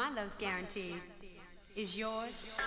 My love's guaranteed. Is yours?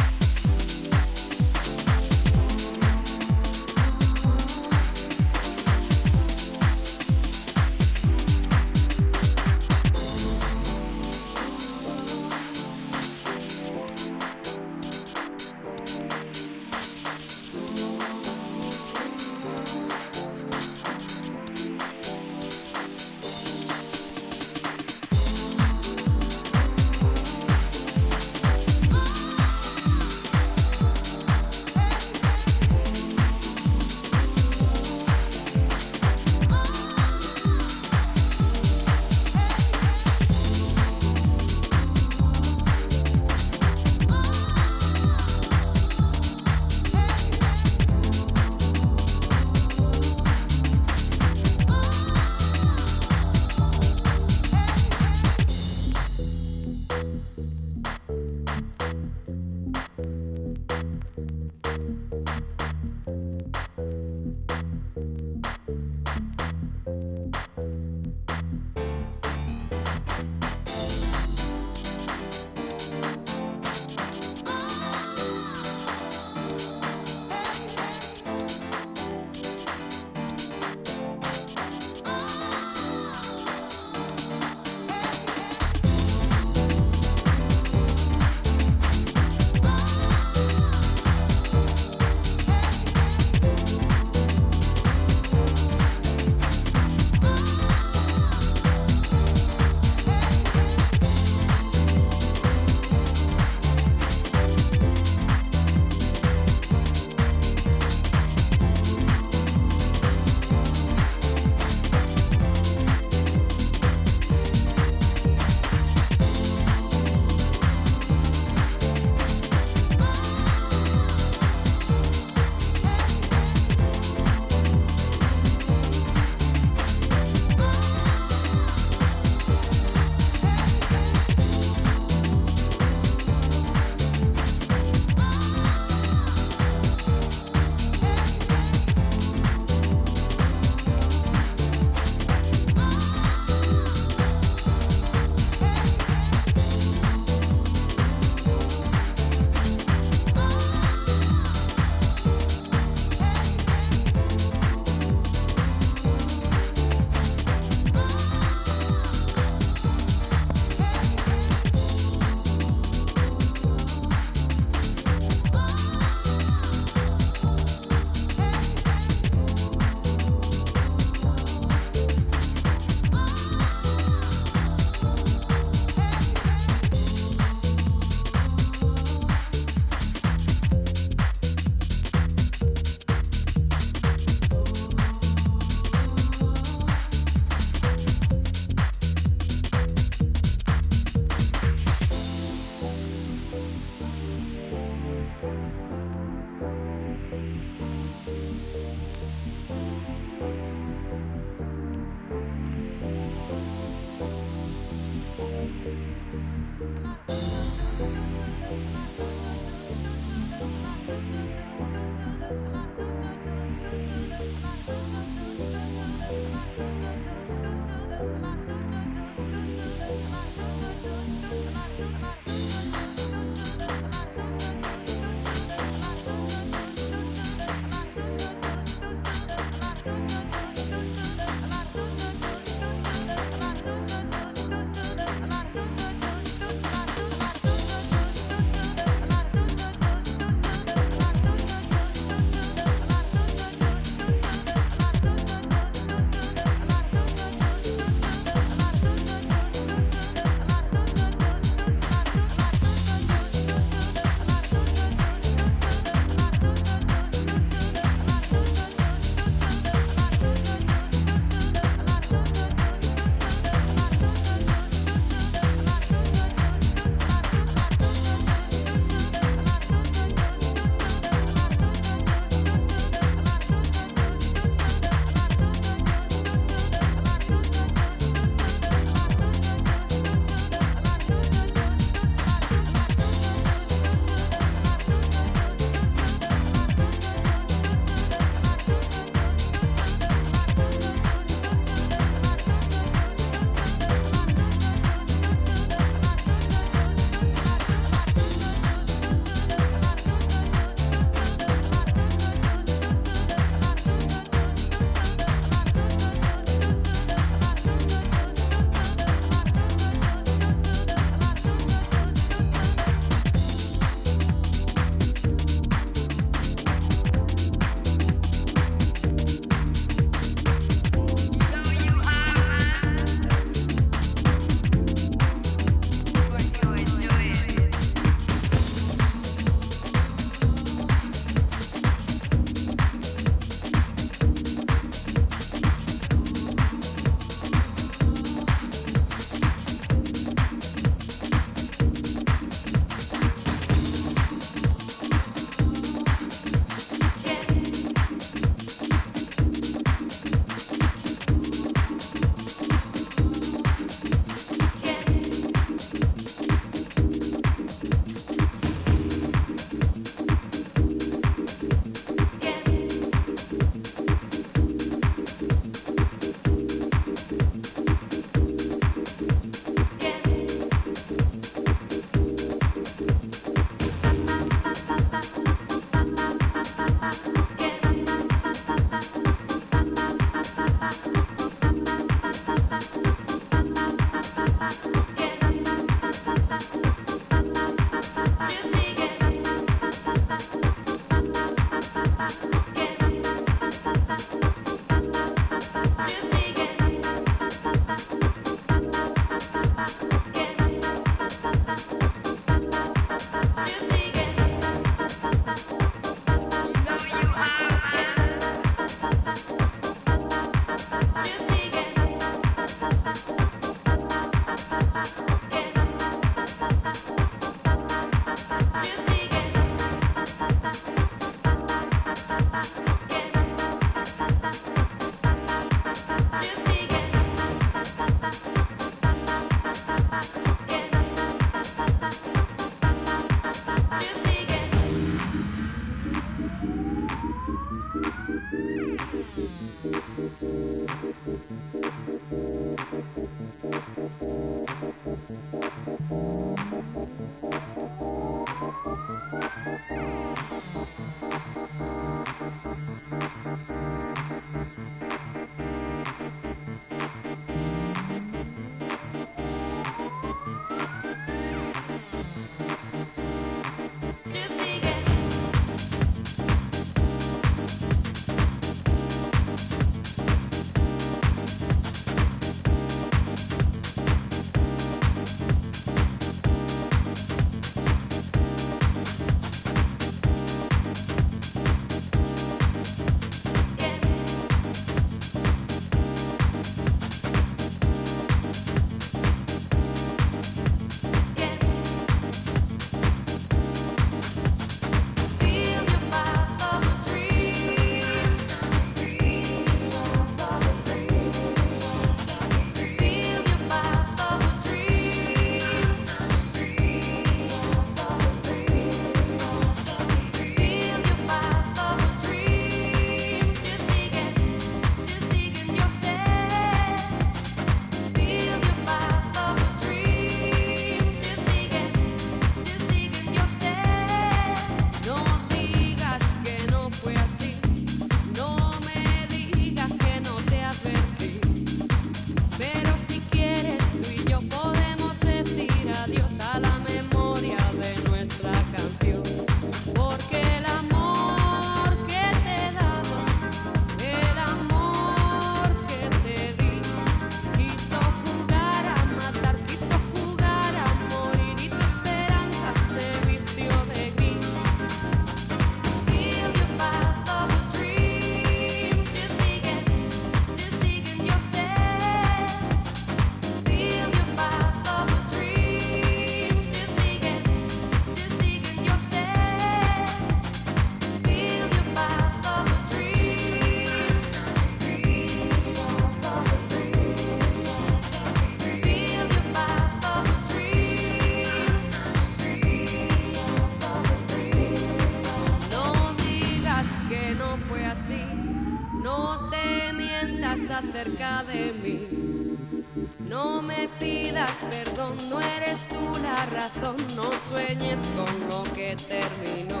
no sueñes con lo que terminó,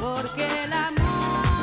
porque el amor...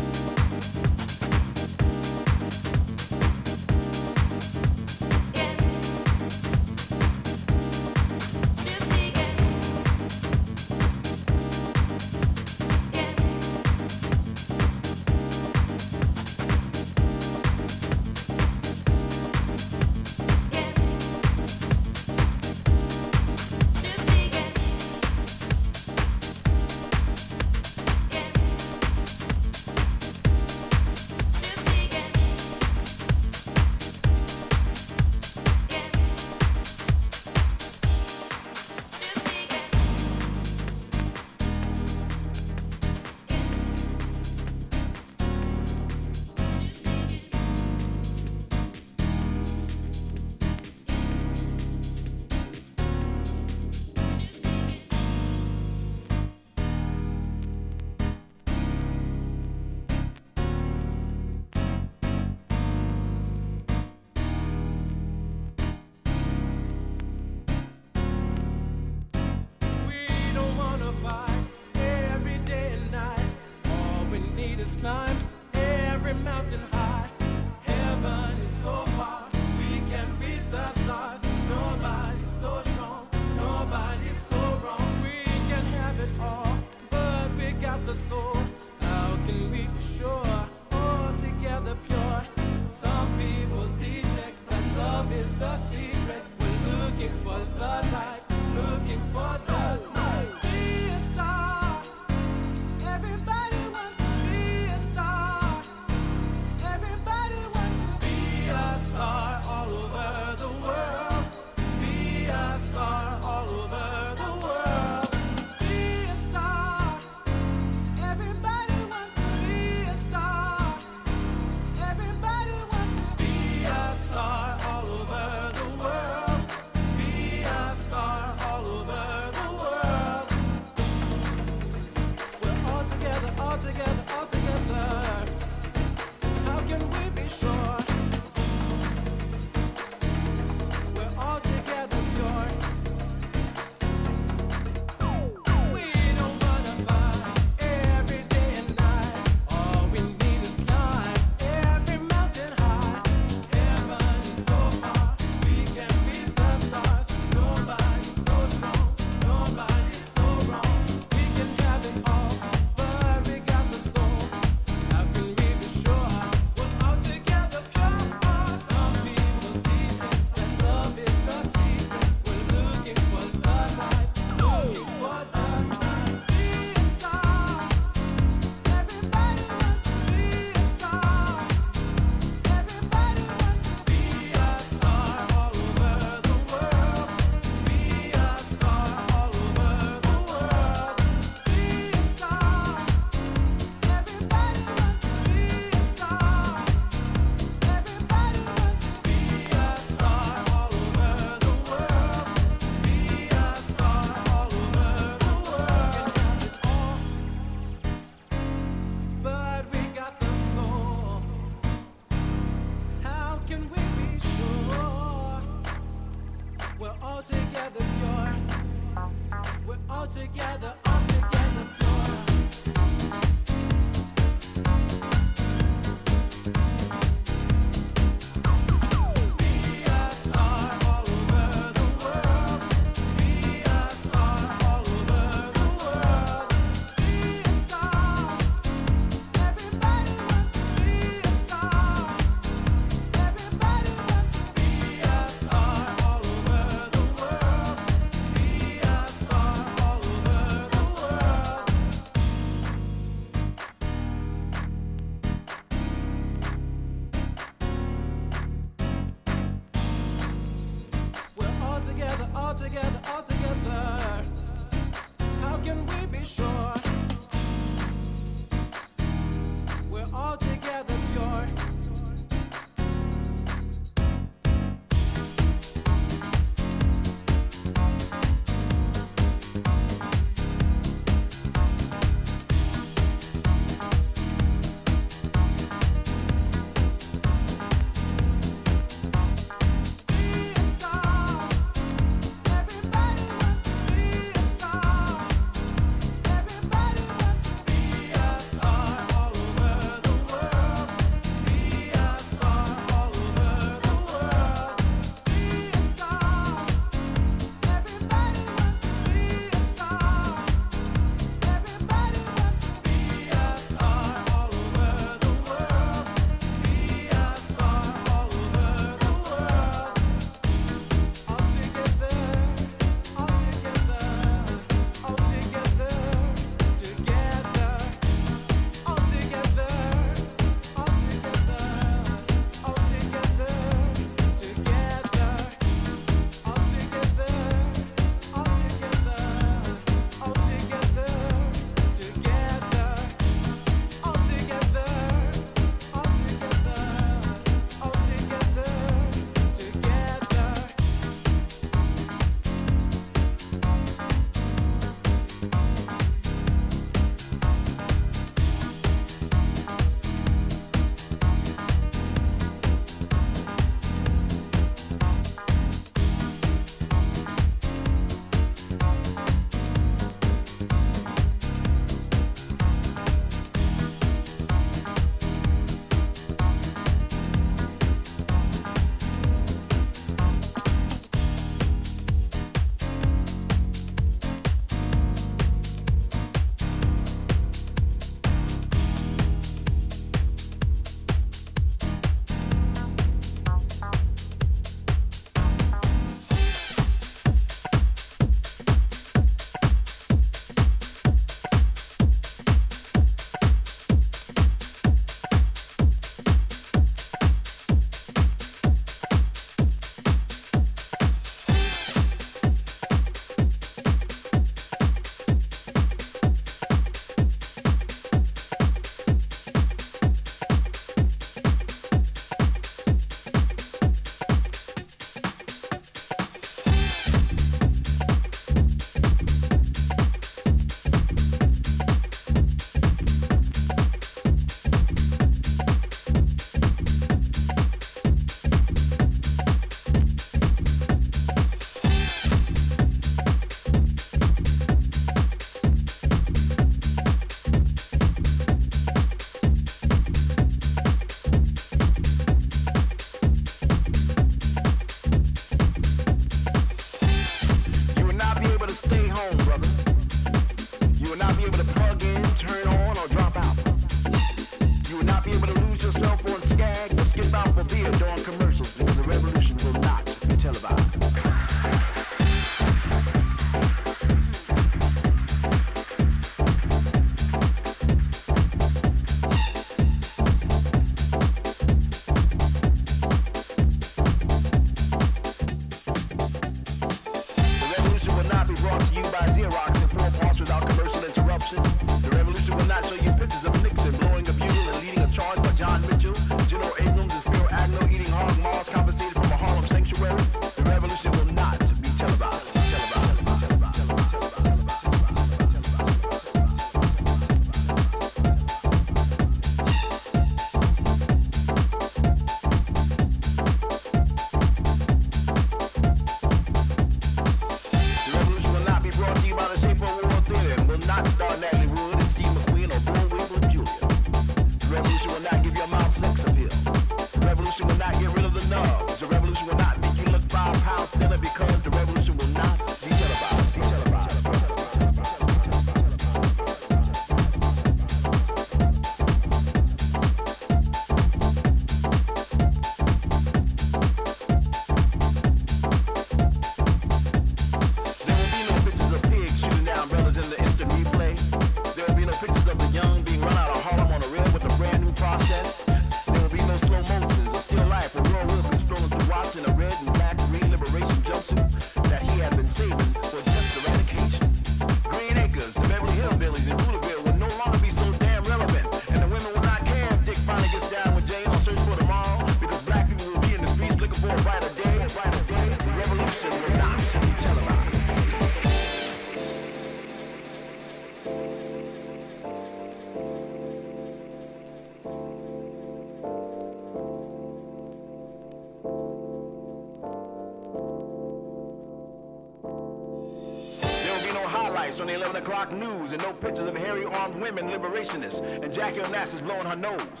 news and no pictures of hairy armed women liberationists and Jackie Onassis blowing her nose.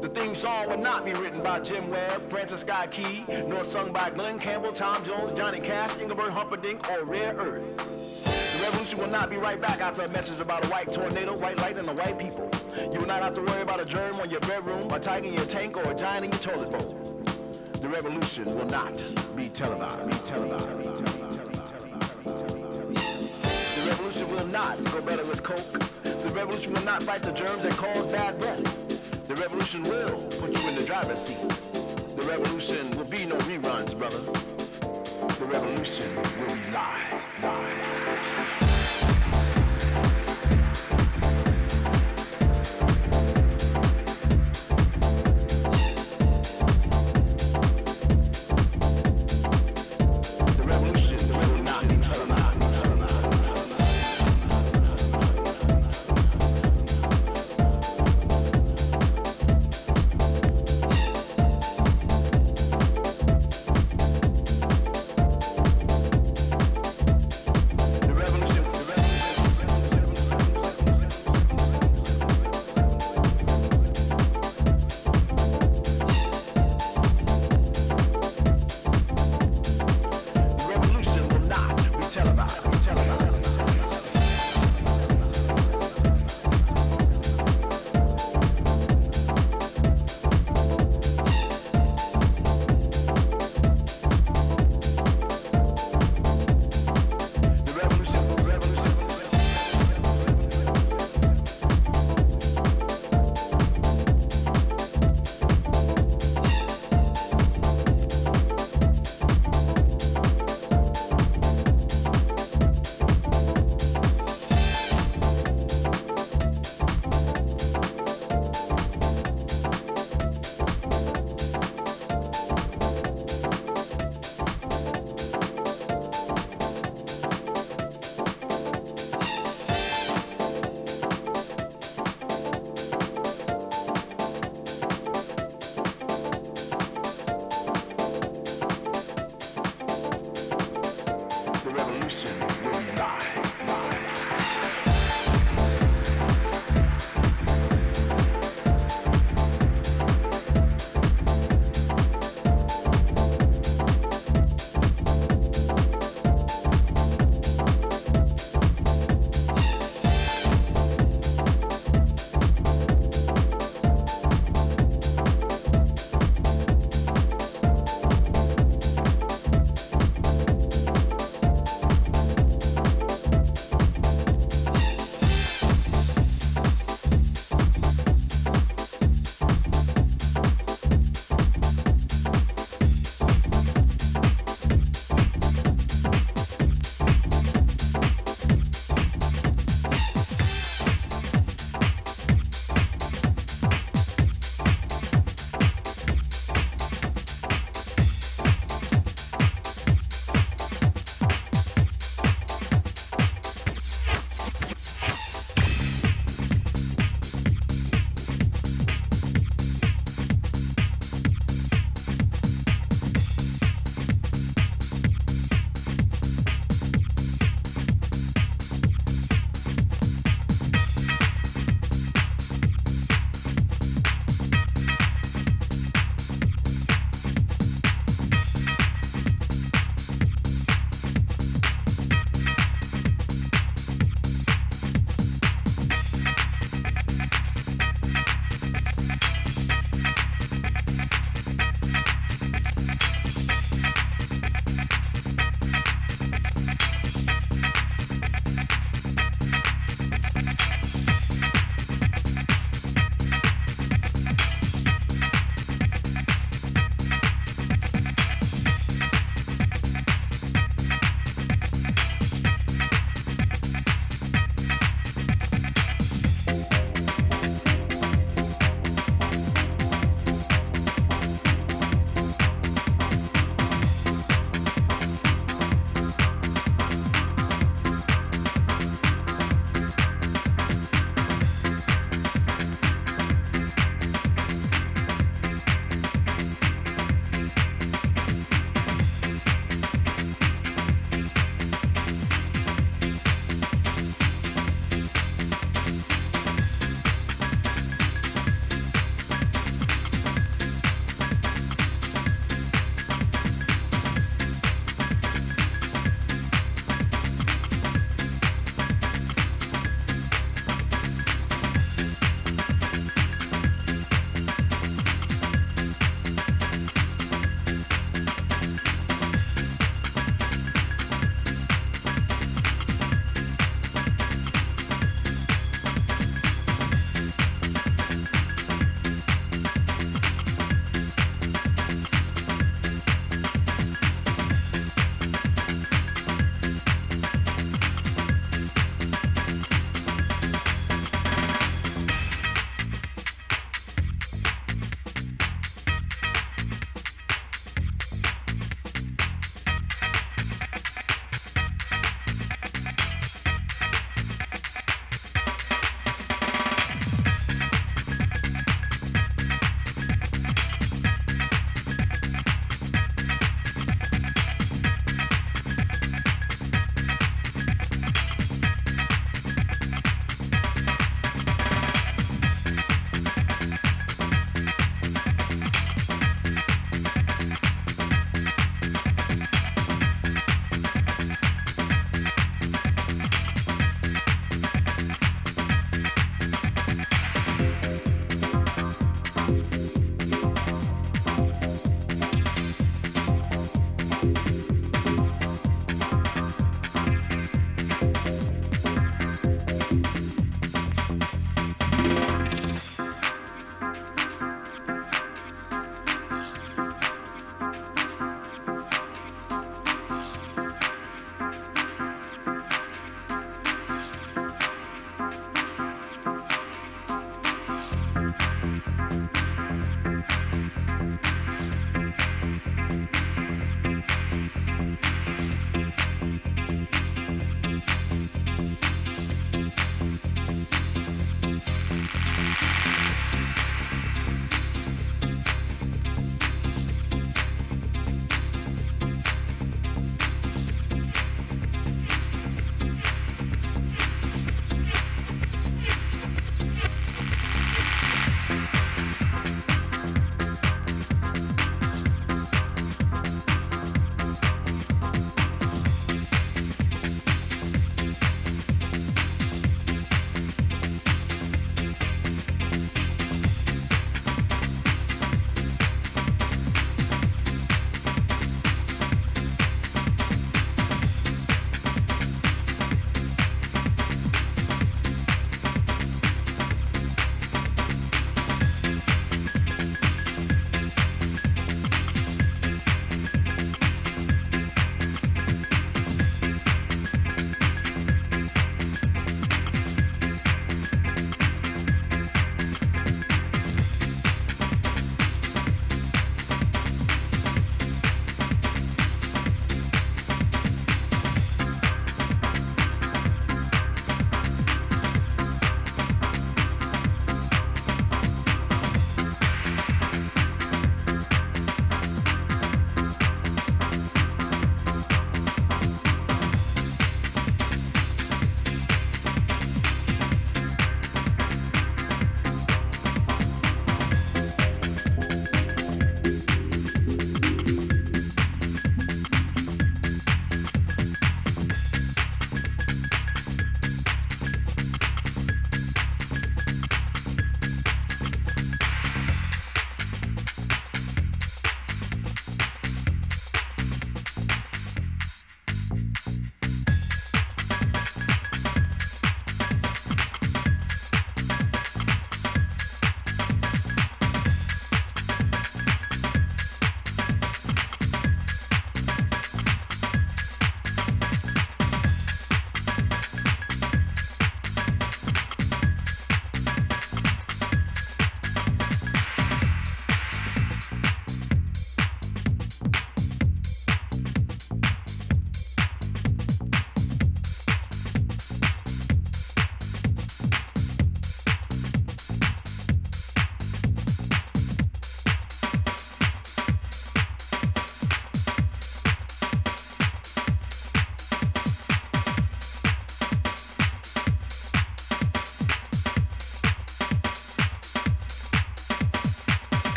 The theme song would not be written by Jim Webb, Francis Scott Key, nor sung by Glenn Campbell, Tom Jones, Johnny Cash, Engelbert Humperdinck, or Rare Earth. The revolution will not be right back after a message about a white tornado, white light, and the white people. You will not have to worry about a germ on your bedroom, a tiger in your tank, or a giant in your toilet bowl. The revolution will not be televised. Be televised. Be televised will not go better with coke. The revolution will not fight the germs that cause bad breath. The revolution will put you in the driver's seat. The revolution will be no reruns, brother. The revolution will be live, live.